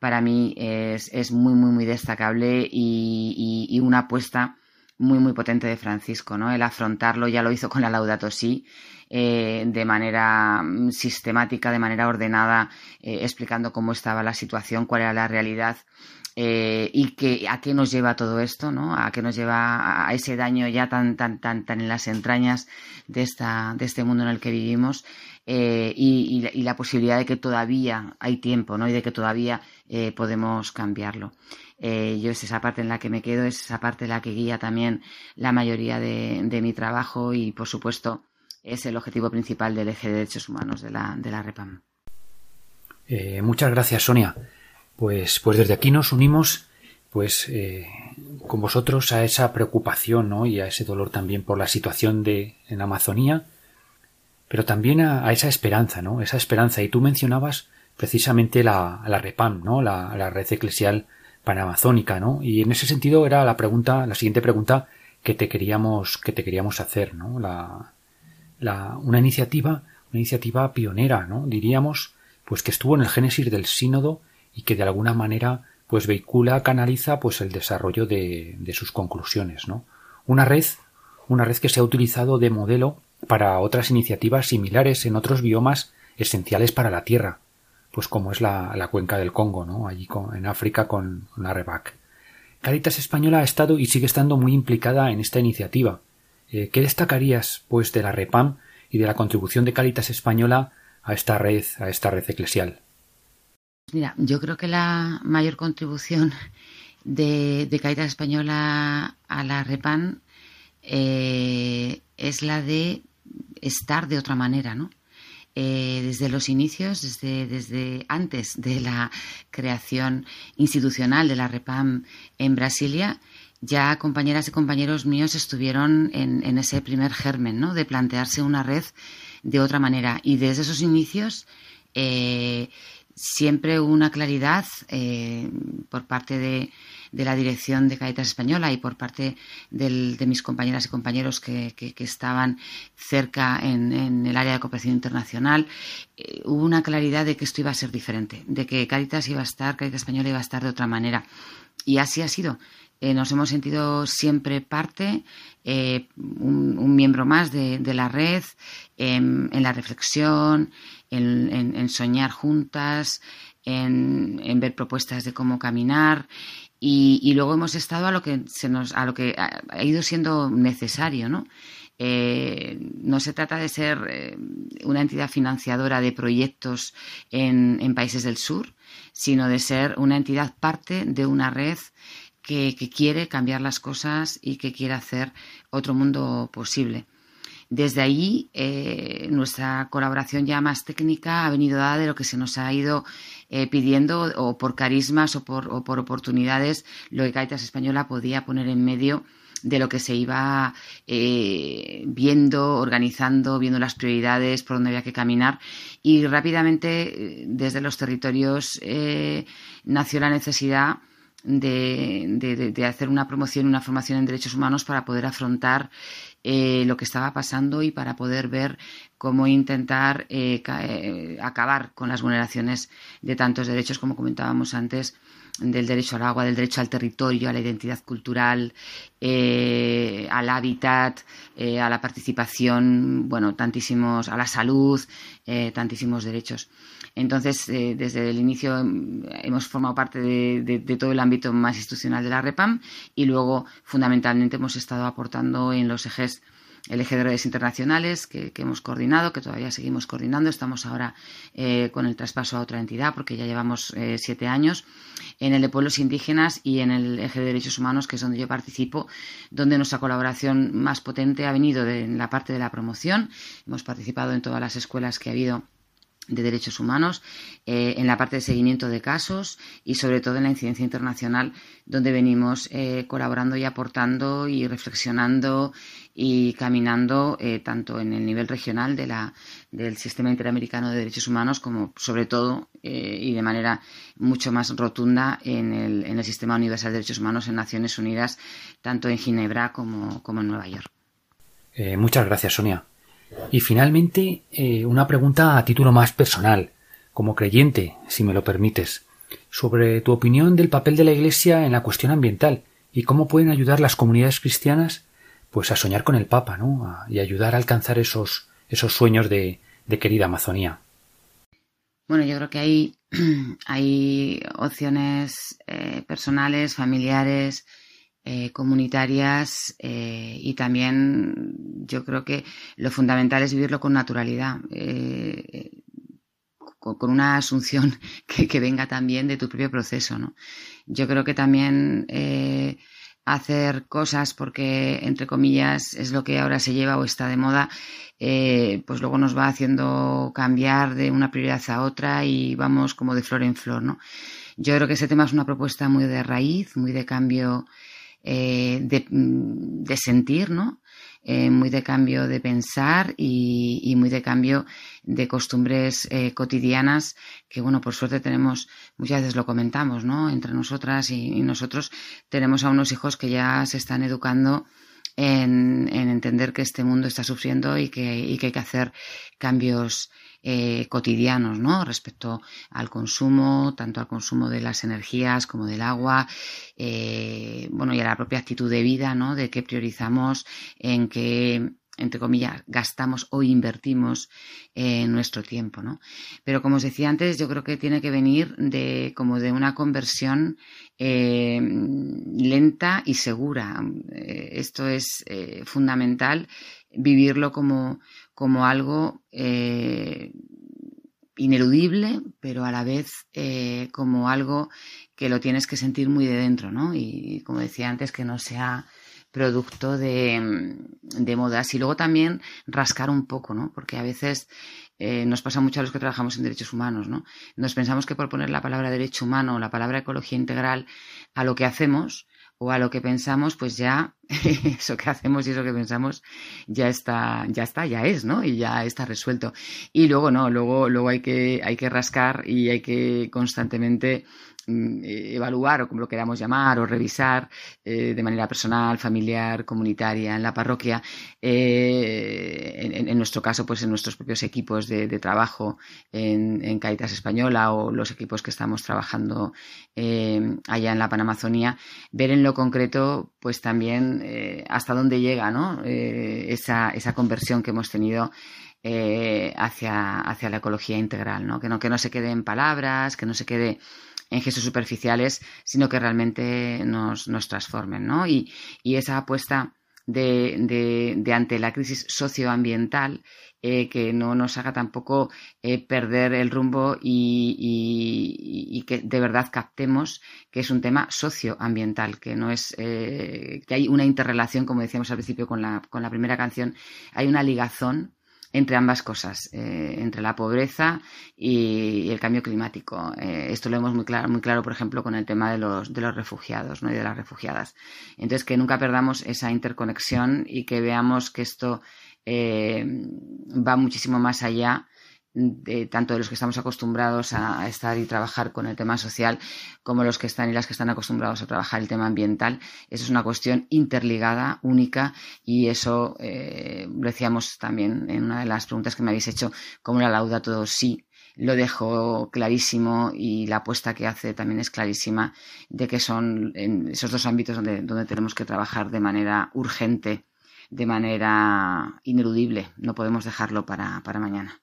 para mí es, es muy, muy, muy destacable y, y, una apuesta muy, muy potente de Francisco, ¿no? El afrontarlo, ya lo hizo con la Laudato Si, eh, de manera mm, sistemática, de manera ordenada, eh, explicando cómo estaba la situación, cuál era la realidad eh, y que, a qué nos lleva todo esto, ¿no? A qué nos lleva a ese daño ya tan, tan, tan, tan en las entrañas de, esta, de este mundo en el que vivimos eh, y, y, la posibilidad de que todavía hay tiempo, ¿no? Y de que todavía eh, podemos cambiarlo. Eh, yo es esa parte en la que me quedo, es esa parte en la que guía también la mayoría de, mi trabajo y, por supuesto, es el objetivo principal del eje de derechos humanos de la, de la REPAM. muchas gracias, Sonia. Pues, pues desde aquí nos unimos, pues, con vosotros a esa preocupación, ¿no? Y a ese dolor también por la situación de en Amazonía, pero también a, esa esperanza, ¿no? Esa esperanza. Y tú mencionabas precisamente la, la REPAM, ¿no? La, la red eclesial panamazónica, ¿no? Y en ese sentido era la pregunta, la siguiente pregunta que te queríamos, que te queríamos hacer, ¿no? La, la, una iniciativa, una iniciativa pionera, ¿no? Diríamos, pues que estuvo en el génesis del sínodo y que de alguna manera pues vehicula, canaliza pues el desarrollo de, de sus conclusiones, ¿no? Una red, una red que se ha utilizado de modelo para otras iniciativas similares en otros biomas esenciales para la tierra, pues como es la, cuenca del Congo, ¿no? Allí en África con Narevac. Caritas Española ha estado y sigue estando muy implicada en esta iniciativa. Eh, ¿Qué destacarías, pues, de la REPAM y de la contribución de Caritas Española a esta red, a esta red eclesial? Mira, yo creo que la mayor contribución de, Caritas Española a la REPAM eh, es la de estar de otra manera, ¿no? Eh, desde los inicios, desde, desde, antes de la creación institucional de la REPAM en Brasilia, ya compañeras y compañeros míos estuvieron en, ese primer germen, ¿no? De plantearse una red de otra manera. Y desde esos inicios eh, siempre una claridad eh, por parte de, la dirección de Caritas Española y por parte de mis compañeras y compañeros que, estaban cerca en, el área de cooperación internacional, eh, hubo una claridad de que esto iba a ser diferente, de que Caritas iba a estar, Caritas Española iba a estar de otra manera. Y así ha sido. Eh, nos hemos sentido siempre parte, un, miembro más de, la red, en la reflexión, en, soñar juntas, en, ver propuestas de cómo caminar y, luego hemos estado a lo que se nos a lo que ha, ido siendo necesario, ¿no? Eh, no se trata de ser eh, una entidad financiadora de proyectos en, países del sur, sino de ser una entidad parte de una red que, quiere cambiar las cosas y que quiere hacer otro mundo posible. Desde ahí, eh, nuestra colaboración ya más técnica ha venido dada de lo que se nos ha ido eh, pidiendo, o por carismas o por, oportunidades, lo que Caritas Española podía poner en medio de lo que se iba eh, viendo, organizando, viendo las prioridades, por dónde había que caminar. Y rápidamente, desde los territorios, nació la necesidad de, hacer una promoción, una formación en derechos humanos para poder afrontar eh, lo que estaba pasando y para poder ver cómo intentar eh, eh, acabar con las vulneraciones de tantos derechos como comentábamos antes del derecho al agua, del derecho al territorio, a la identidad cultural, al hábitat, a la participación, bueno, tantísimos, a la salud, tantísimos derechos. Entonces, desde el inicio hemos formado parte de, todo el ámbito más institucional de la REPAM y luego, fundamentalmente, hemos estado aportando en los ejes eje de redes internacionales que, hemos coordinado, que todavía seguimos coordinando. Estamos ahora eh, con el traspaso a otra entidad porque ya llevamos eh, siete años. En el de pueblos indígenas y en el eje de derechos humanos, que es donde yo participo, donde nuestra colaboración más potente ha venido de, en la parte de la promoción. Hemos participado en todas las escuelas que ha habido de derechos humanos, eh, en la parte de seguimiento de casos y sobre todo en la incidencia internacional, donde venimos eh, colaborando y aportando y reflexionando y caminando eh, tanto en el nivel regional de la, del sistema interamericano de derechos humanos como sobre todo y de manera mucho más rotunda en el, en el sistema universal de derechos humanos en Naciones Unidas, tanto en Ginebra como, como en Nueva York. muchas gracias, Sonia. Y finalmente, eh, una pregunta a título más personal, como creyente, si me lo permites, sobre tu opinión del papel de la Iglesia en la cuestión ambiental y cómo pueden ayudar las comunidades cristianas pues a soñar con el Papa, ¿no? y ayudar a alcanzar esos, esos sueños de, de querida Amazonía. Bueno, yo creo que hay, hay opciones eh, personales, familiares, eh, comunitarias eh, y también yo creo que lo fundamental es vivirlo con naturalidad, eh, con, una asunción que, venga también de tu propio proceso. ¿no? Yo creo que también hacer cosas porque, entre comillas, es lo que ahora se lleva o está de moda, pues luego nos va haciendo cambiar de una prioridad a otra y vamos como de flor en flor. ¿no? Yo creo que ese tema es una propuesta muy de raíz, muy de cambio eh, de, sentir, ¿no? Eh, muy de cambio de pensar y, muy de cambio de costumbres eh, cotidianas que, bueno, por suerte tenemos, muchas veces lo comentamos, ¿no? Entre nosotras y, nosotros tenemos a unos hijos que ya se están educando en, entender que este mundo está sufriendo y que, y que hay que hacer cambios eh, cotidianos, ¿no? Respecto al consumo, tanto al consumo de las energías como del agua, eh, bueno, y a la propia actitud de vida, ¿no? De qué priorizamos, en qué, entre comillas, gastamos o invertimos en nuestro tiempo, ¿no? Pero como os decía antes, yo creo que tiene que venir de como de una conversión eh, lenta y segura. Eh, esto es eh, fundamental, vivirlo como, como algo ineludible, pero a la vez como algo que lo tienes que sentir muy de dentro, ¿no? Y como decía antes, que no sea producto de, de, modas. Y luego también rascar un poco, ¿no? Porque a veces eh, nos pasa mucho a los que trabajamos en derechos humanos, ¿no? Nos pensamos que por poner la palabra derecho humano o la palabra ecología integral a lo que hacemos o a lo que pensamos, pues ya eso que hacemos y eso que pensamos ya está, ya está, ya es, ¿no? Y ya está resuelto. Y luego no, luego, luego hay que, hay que rascar y hay que constantemente Mm, eh, evaluar o como lo queramos llamar o revisar eh, de manera personal, familiar, comunitaria, en la parroquia, eh, en, nuestro caso, pues en nuestros propios equipos de, trabajo en, en, Española o los equipos que estamos trabajando allá en la Panamazonía, ver en lo concreto, pues también hasta dónde llega ¿no? esa, esa conversión que hemos tenido hacia, hacia la ecología integral, ¿no? Que, no, que no se quede en palabras, que no se quede en gestos superficiales, sino que realmente nos, nos transformen, ¿no? Y, esa apuesta de, de, ante la crisis socioambiental eh, que no nos haga tampoco eh, perder el rumbo y, que de verdad captemos que es un tema socioambiental, que no es eh, que hay una interrelación, como decíamos al principio con la, con la primera canción, hay una ligazón entre ambas cosas, entre la pobreza y, el cambio climático. Esto lo vemos muy claro, muy claro, por ejemplo, con el tema de los, de los refugiados ¿no? y de las refugiadas. Entonces, que nunca perdamos esa interconexión y que veamos que esto eh, va muchísimo más allá de, tanto de los que estamos acostumbrados a, estar y trabajar con el tema social como los que están y las que están acostumbrados a trabajar el tema ambiental. Eso es una cuestión interligada, única, y eso eh, lo decíamos también en una de las preguntas que me habéis hecho, como la lauda todo sí lo dejo clarísimo y la apuesta que hace también es clarísima de que son en esos dos ámbitos donde, donde tenemos que trabajar de manera urgente, de manera ineludible. No podemos dejarlo para, para mañana.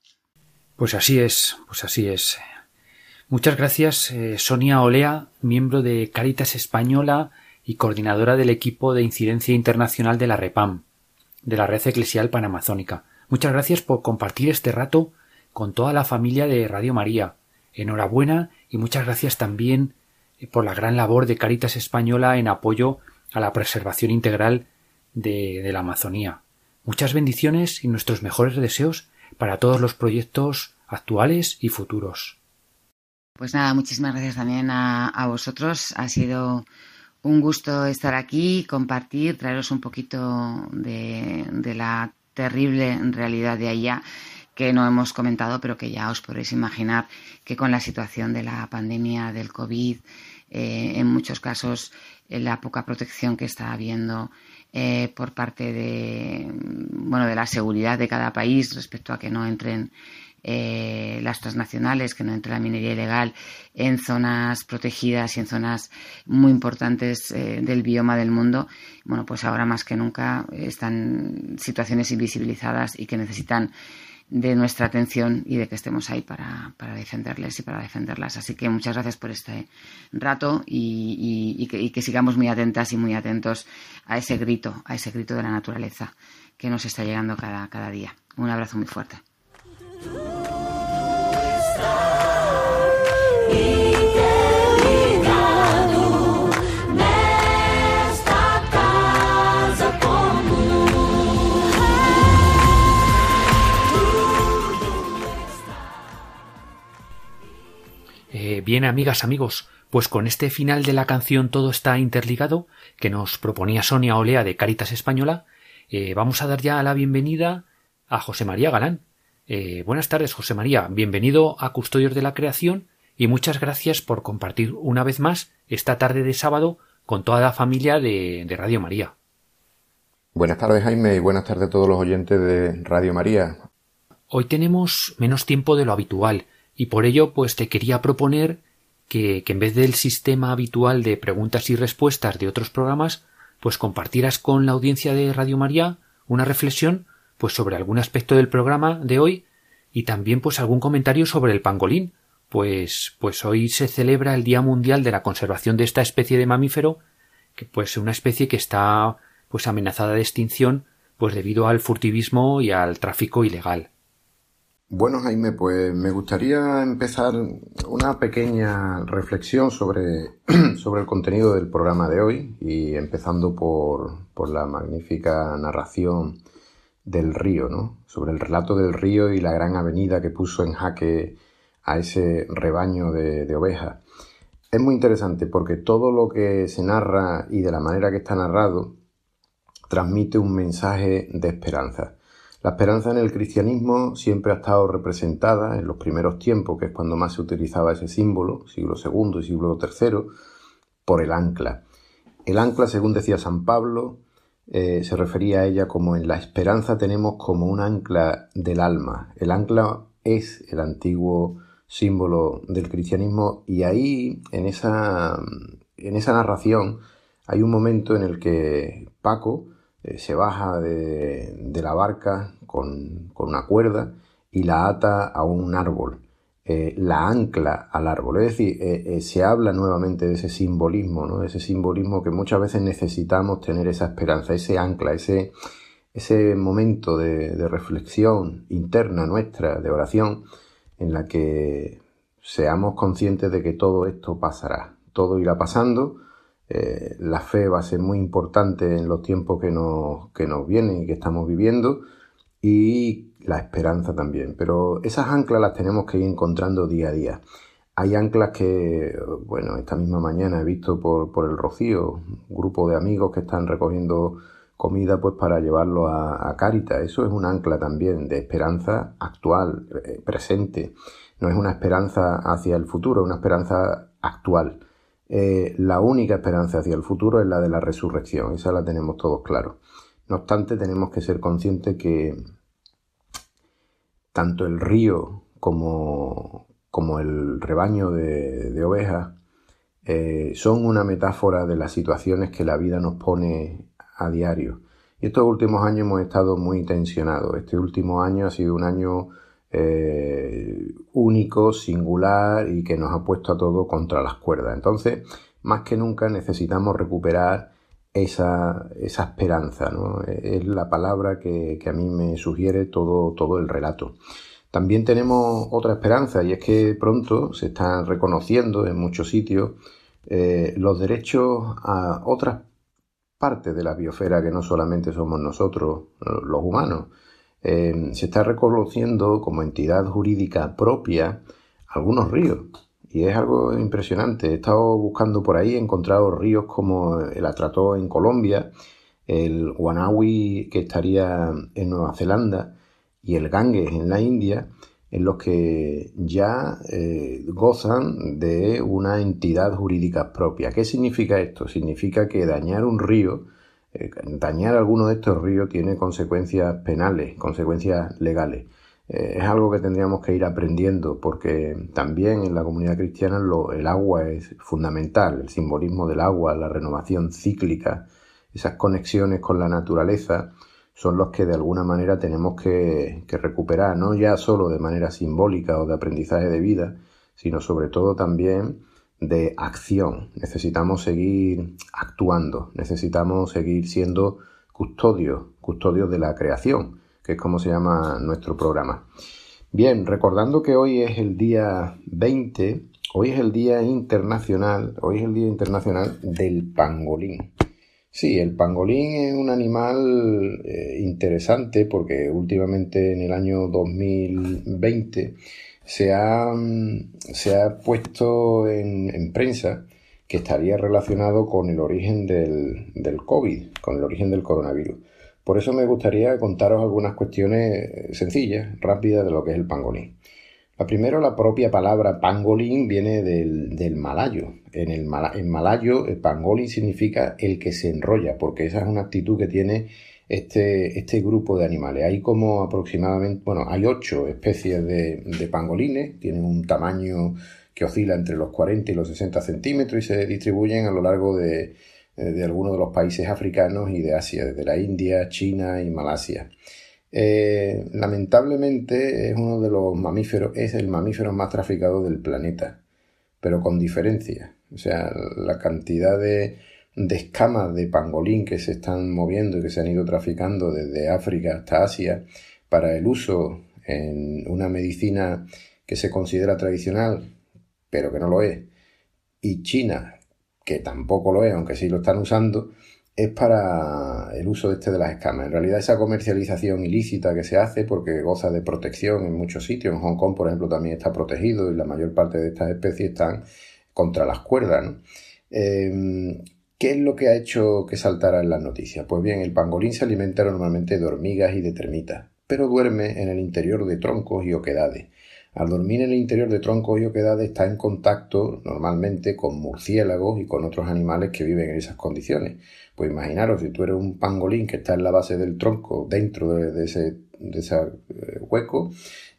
Pues así es, pues así es. Muchas gracias, eh, Sonia Olea, miembro de Caritas Española y coordinadora del equipo de incidencia internacional de la REPAM, de la Red Eclesial Panamazónica. Muchas gracias por compartir este rato con toda la familia de Radio María. Enhorabuena y muchas gracias también eh, por la gran labor de Caritas Española en apoyo a la preservación integral de, de la Amazonía. Muchas bendiciones y nuestros mejores deseos para todos los proyectos actuales y futuros. Pues nada, muchísimas gracias también a, vosotros. Ha sido un gusto estar aquí, compartir, traeros un poquito de, la terrible realidad de allá que no hemos comentado, pero que ya os podréis imaginar que con la situación de la pandemia del COVID, eh, en muchos casos la poca protección que está habiendo eh, por parte de, bueno, de la seguridad de cada país respecto a que no entren eh, las transnacionales, que no entre la minería ilegal en zonas protegidas y en zonas muy importantes eh, del bioma del mundo, bueno, pues ahora más que nunca están situaciones invisibilizadas y que necesitan de nuestra atención y de que estemos ahí para, defenderles y para defenderlas. Así que muchas gracias por este rato y, que, sigamos muy atentas y muy atentos a ese grito, a ese grito de la naturaleza que nos está llegando cada, cada día. Un abrazo muy fuerte. Bien, amigas, amigos, pues con este final de la canción todo está interligado, que nos proponía Sonia Olea de Caritas Española, eh, vamos a dar ya la bienvenida a José María Galán. Eh, buenas tardes, José María. Bienvenido a Custodios de la Creación y muchas gracias por compartir una vez más esta tarde de sábado con toda la familia de, de Radio María. Buenas tardes, Jaime, y buenas tardes a todos los oyentes de Radio María. Hoy tenemos menos tiempo de lo habitual y por ello pues te quería proponer que, que en vez del sistema habitual de preguntas y respuestas de otros programas, pues compartieras con la audiencia de Radio María una reflexión pues sobre algún aspecto del programa de hoy y también pues algún comentario sobre el pangolín, pues pues hoy se celebra el Día Mundial de la Conservación de esta especie de mamífero, que pues una especie que está pues amenazada de extinción pues debido al furtivismo y al tráfico ilegal. Bueno, Jaime, pues me gustaría empezar una pequeña reflexión sobre, sobre el contenido del programa de hoy y empezando por, por la magnífica narración del río, ¿no? Sobre el relato del río y la gran avenida que puso en jaque a ese rebaño de, de ovejas. Es muy interesante porque todo lo que se narra y de la manera que está narrado transmite un mensaje de esperanza. La esperanza en el cristianismo siempre ha estado representada en los primeros tiempos, que es cuando más se utilizaba ese símbolo, siglo II y siglo III, por el ancla. El ancla, según decía San Pablo, eh, se refería a ella como en la esperanza tenemos como un ancla del alma. El ancla es el antiguo símbolo del cristianismo y ahí, en esa, en esa narración, hay un momento en el que Paco eh, se baja de, la barca con, una cuerda y la ata a un árbol, eh, la ancla al árbol. Es decir, eh, se habla nuevamente de ese simbolismo, ¿no? ese simbolismo que muchas veces necesitamos tener esa esperanza, ese ancla, ese, ese momento de reflexión interna nuestra, de oración, en la que seamos conscientes de que todo esto pasará, todo irá pasando eh, la fe va a ser muy importante en los tiempos que nos, que nos vienen y que estamos viviendo y la esperanza también. Pero esas anclas las tenemos que ir encontrando día a día. Hay anclas que, bueno, esta misma mañana he visto por, por el Rocío, un grupo de amigos que están recogiendo comida pues para llevarlo a, a Caritas. Eso es un ancla también de esperanza actual, eh, presente. No es una esperanza hacia el futuro, es una esperanza actual. Eh, la única esperanza hacia el futuro es la de la resurrección, esa la tenemos todos claros. No obstante, tenemos que ser conscientes que tanto el río como, como el rebaño de, ovejas eh, son una metáfora de las situaciones que la vida nos pone a diario. Y estos últimos años hemos estado muy tensionados. Este último año ha sido un año eh, único, singular y que nos ha puesto a todo contra las cuerdas. Entonces, más que nunca necesitamos recuperar esa, esperanza, ¿no? Es la palabra que, a mí me sugiere todo, todo el relato. También tenemos otra esperanza y es que pronto se están reconociendo en muchos sitios eh, los derechos a otras partes de la biosfera que no solamente somos nosotros, los humanos, eh, se está reconociendo como entidad jurídica propia algunos ríos. Y es algo impresionante. He estado buscando por ahí, he encontrado ríos como el Atrató en Colombia, el Wanawi que estaría en Nueva Zelanda y el Ganges en la India, en los que ya eh, gozan de una entidad jurídica propia. ¿Qué significa esto? Significa que dañar un río eh, dañar alguno de estos ríos tiene consecuencias penales, consecuencias legales. Eh, es algo que tendríamos que ir aprendiendo porque también en la comunidad cristiana el agua es fundamental, el simbolismo del agua, la renovación cíclica, esas conexiones con la naturaleza son los que de alguna manera tenemos que, que recuperar, no ya solo de manera simbólica o de aprendizaje de vida, sino sobre todo también de acción. Necesitamos seguir actuando, necesitamos seguir siendo custodios, custodios de la creación, que es como se llama nuestro programa. Bien, recordando que hoy es el día 20, hoy es el día internacional, hoy es el día internacional del pangolín. Sí, el pangolín es un animal eh, interesante porque últimamente en el año 2020 se ha, se ha puesto en, prensa que estaría relacionado con el origen del, del COVID, con el origen del coronavirus. Por eso me gustaría contaros algunas cuestiones sencillas, rápidas de lo que es el pangolín. La primero, la propia palabra pangolín viene del, malayo. En, el, en malayo, el pangolín significa el que se enrolla, porque esa es una actitud que tiene este, este grupo de animales. Hay como aproximadamente, bueno, hay ocho especies de, pangolines, tienen un tamaño que oscila entre los 40 y los 60 centímetros y se distribuyen a lo largo de, eh, de algunos de los países africanos y de Asia, desde la India, China y Malasia. Eh, lamentablemente es uno de los mamíferos, es el mamífero más traficado del planeta, pero con diferencia. O sea, la cantidad de, de escamas de pangolín que se están moviendo y que se han ido traficando desde África hasta Asia para el uso en una medicina que se considera tradicional, pero que no lo es, y China, que tampoco lo es, aunque sí lo están usando, es para el uso este de las escamas. En realidad esa comercialización ilícita que se hace porque goza de protección en muchos sitios, en Hong Kong por ejemplo también está protegido y la mayor parte de estas especies están contra las cuerdas. Em, ¿Qué es lo que ha hecho que saltara en las noticias? Pues bien, el pangolín se alimenta normalmente de hormigas y de termitas, pero duerme en el interior de troncos y oquedades. Al dormir en el interior de troncos y oquedades está en contacto normalmente con murciélagos y con otros animales que viven en esas condiciones. Pues imaginaros, si tú eres un pangolín que está en la base del tronco, dentro de, ese, eh, hueco,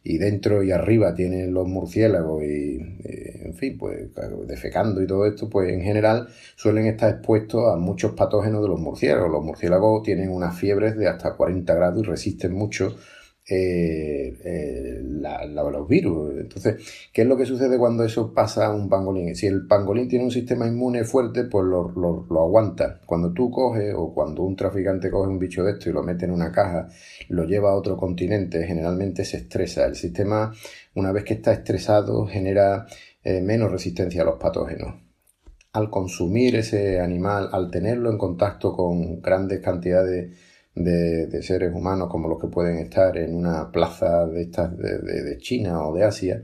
y dentro y arriba tienen los murciélagos y, eh, en fin, pues defecando y todo esto, pues en general suelen estar expuestos a muchos patógenos de los murciélagos. Los murciélagos tienen unas fiebres de hasta 40 grados y resisten mucho eh, eh, los virus. Entonces, ¿qué es lo que sucede cuando eso pasa a un pangolín? Si el pangolín tiene un sistema inmune fuerte, pues lo, lo, aguanta. Cuando tú coges o cuando un traficante coge un bicho de esto y lo mete en una caja, lo lleva a otro continente, generalmente se estresa. El sistema, una vez que está estresado, genera eh, menos resistencia a los patógenos. Al consumir ese animal, al tenerlo en contacto con grandes cantidades de, seres humanos como los que pueden estar en una plaza de, estas de, China o de Asia,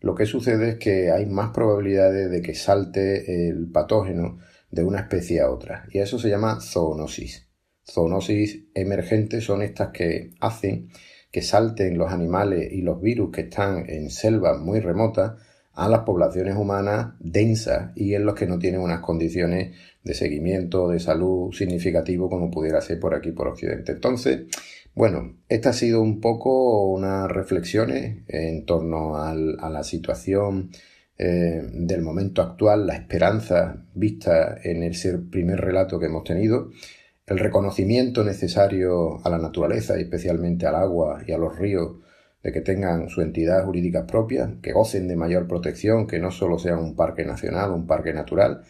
lo que sucede es que hay más probabilidades de que salte el patógeno de una especie a otra. Y eso se llama zoonosis. Zoonosis emergentes son estas que hacen que salten los animales y los virus que están en selvas muy remotas a las poblaciones humanas densas y en los que no tienen unas condiciones de seguimiento de salud significativo como pudiera ser por aquí por Occidente. Entonces, bueno, esta ha sido un poco unas reflexiones en torno a la situación eh, del momento actual, la esperanza vista en el primer relato que hemos tenido, el reconocimiento necesario a la naturaleza y especialmente al agua y a los ríos de que tengan su entidad jurídica propia, que gocen de mayor protección, que no solo sean un parque nacional, un parque natural,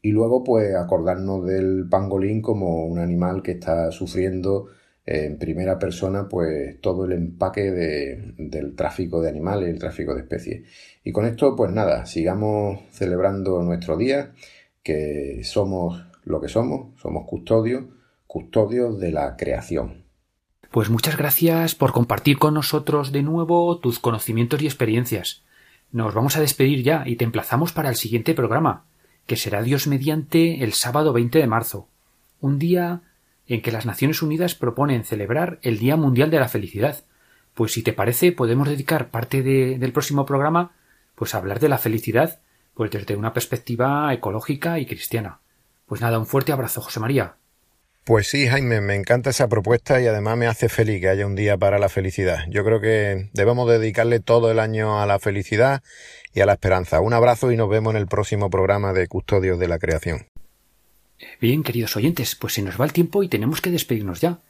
y luego pues acordarnos del pangolín como un animal que está sufriendo en primera persona pues todo el empaque del tráfico de animales, el tráfico de especies. Y con esto pues nada, sigamos celebrando nuestro día, que somos lo que somos, somos custodios, custodios de la creación. Pues muchas gracias por compartir con nosotros de nuevo tus conocimientos y experiencias. Nos vamos a despedir ya y te emplazamos para el siguiente programa, que será Dios mediante el sábado 20 de marzo, un día en que las Naciones Unidas proponen celebrar el Día Mundial de la Felicidad. Pues si te parece, podemos dedicar parte del próximo programa pues a hablar de la felicidad pues desde una perspectiva ecológica y cristiana. Pues nada, un fuerte abrazo, José María. Pues sí, Jaime, me encanta esa propuesta y además me hace feliz que haya un día para la felicidad. Yo creo que debemos dedicarle todo el año a la felicidad y a la esperanza. Un abrazo y nos vemos en el próximo programa de Custodios de la Creación. Bien, queridos oyentes, pues se nos va el tiempo y tenemos que despedirnos ya.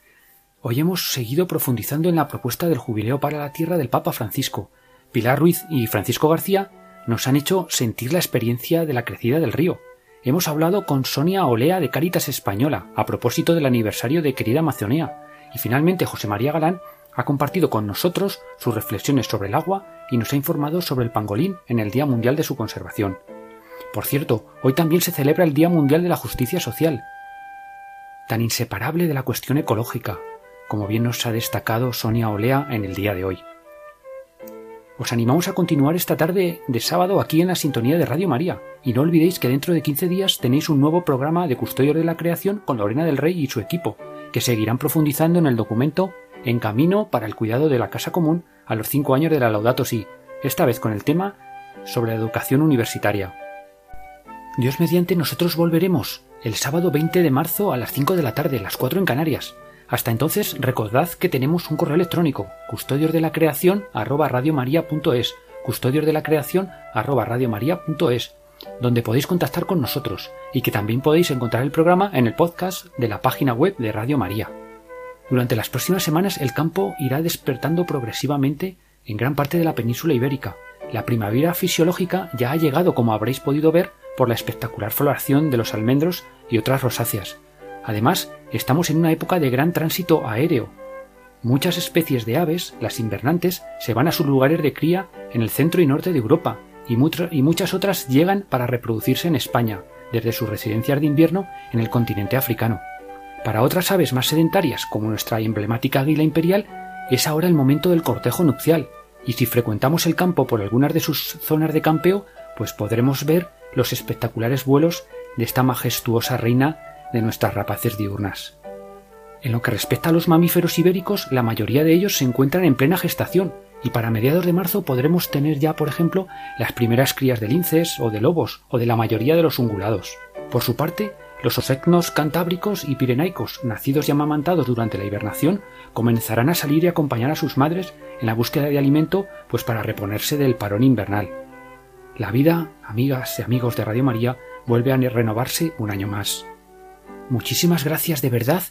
Hoy hemos seguido profundizando en la propuesta del jubileo para la tierra del Papa Francisco. Pilar Ruiz y Francisco García nos han hecho sentir la experiencia de la crecida del río hemos hablado con Sonia Olea de Caritas Española a propósito del aniversario de Querida Amazonía y finalmente José María Galán ha compartido con nosotros sus reflexiones sobre el agua y nos ha informado sobre el pangolín en el Día Mundial de su conservación. Por cierto, hoy también se celebra el Día Mundial de la Justicia Social, tan inseparable de la cuestión ecológica, como bien nos ha destacado Sonia Olea en el día de hoy. Os animamos a continuar esta tarde de sábado aquí en la sintonía de Radio María. Y no olvidéis que dentro de 15 días tenéis un nuevo programa de Custodio de la Creación con Lorena del Rey y su equipo, que seguirán profundizando en el documento En Camino para el Cuidado de la Casa Común a los 5 años de la Laudato Si, esta vez con el tema sobre la educación universitaria. Dios mediante nosotros volveremos el sábado 20 de marzo a las 5 de la tarde, las 4 en Canarias. Hasta entonces, recordad que tenemos un correo electrónico, custodios de la creación custodios donde podéis contactar con nosotros y que también podéis encontrar el programa en el podcast de la página web de Radio María. Durante las próximas semanas el campo irá despertando progresivamente en gran parte de la península ibérica. La primavera fisiológica ya ha llegado, como habréis podido ver, por la espectacular floración de los almendros y otras rosáceas. Además, estamos en una época de gran tránsito aéreo. Muchas especies de aves, las invernantes, se van a sus lugares de cría en el centro y norte de Europa, y, muchas otras llegan para reproducirse en España, desde sus residencias de invierno en el continente africano. Para otras aves más sedentarias, como nuestra emblemática águila imperial, es ahora el momento del cortejo nupcial, y si frecuentamos el campo por algunas de sus zonas de campeo, pues podremos ver los espectaculares vuelos de esta majestuosa reina de nuestras rapaces diurnas. En lo que respecta a los mamíferos ibéricos, la mayoría de ellos se encuentran en plena gestación, y para mediados de marzo podremos tener ya, por ejemplo, las primeras crías de linces o de lobos o de la mayoría de los ungulados. Por su parte, los osecnos cantábricos y pirenaicos, nacidos y amamantados durante la hibernación, comenzarán a salir y acompañar a sus madres en la búsqueda de alimento, pues para reponerse del parón invernal. La vida, amigas y amigos de Radio María, vuelve a renovarse un año más. Muchísimas gracias de verdad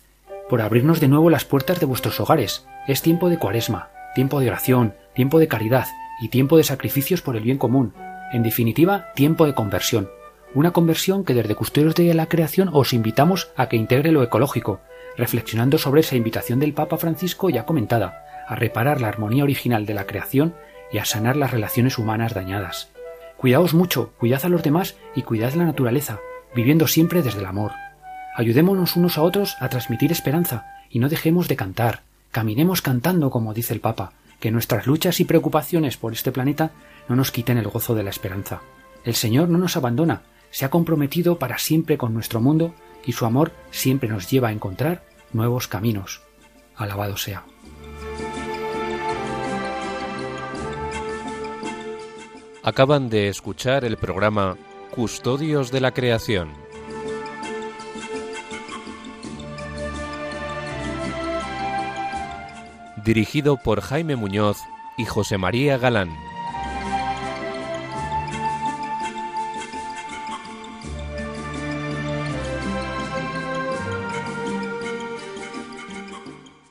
por abrirnos de nuevo las puertas de vuestros hogares. Es tiempo de cuaresma, tiempo de oración, tiempo de caridad y tiempo de sacrificios por el bien común. En definitiva, tiempo de conversión. Una conversión que desde Custodios de la Creación os invitamos a que integre lo ecológico, reflexionando sobre esa invitación del Papa Francisco ya comentada, a reparar la armonía original de la creación y a sanar las relaciones humanas dañadas. Cuidaos mucho, cuidad a los demás y cuidad la naturaleza, viviendo siempre desde el amor. Ayudémonos unos a otros a transmitir esperanza y no dejemos de cantar. Caminemos cantando, como dice el Papa, que nuestras luchas y preocupaciones por este planeta no nos quiten el gozo de la esperanza. El Señor no nos abandona, se ha comprometido para siempre con nuestro mundo y su amor siempre nos lleva a encontrar nuevos caminos. Alabado sea. Acaban de escuchar el programa Custodios de la Creación dirigido por Jaime Muñoz y José María Galán.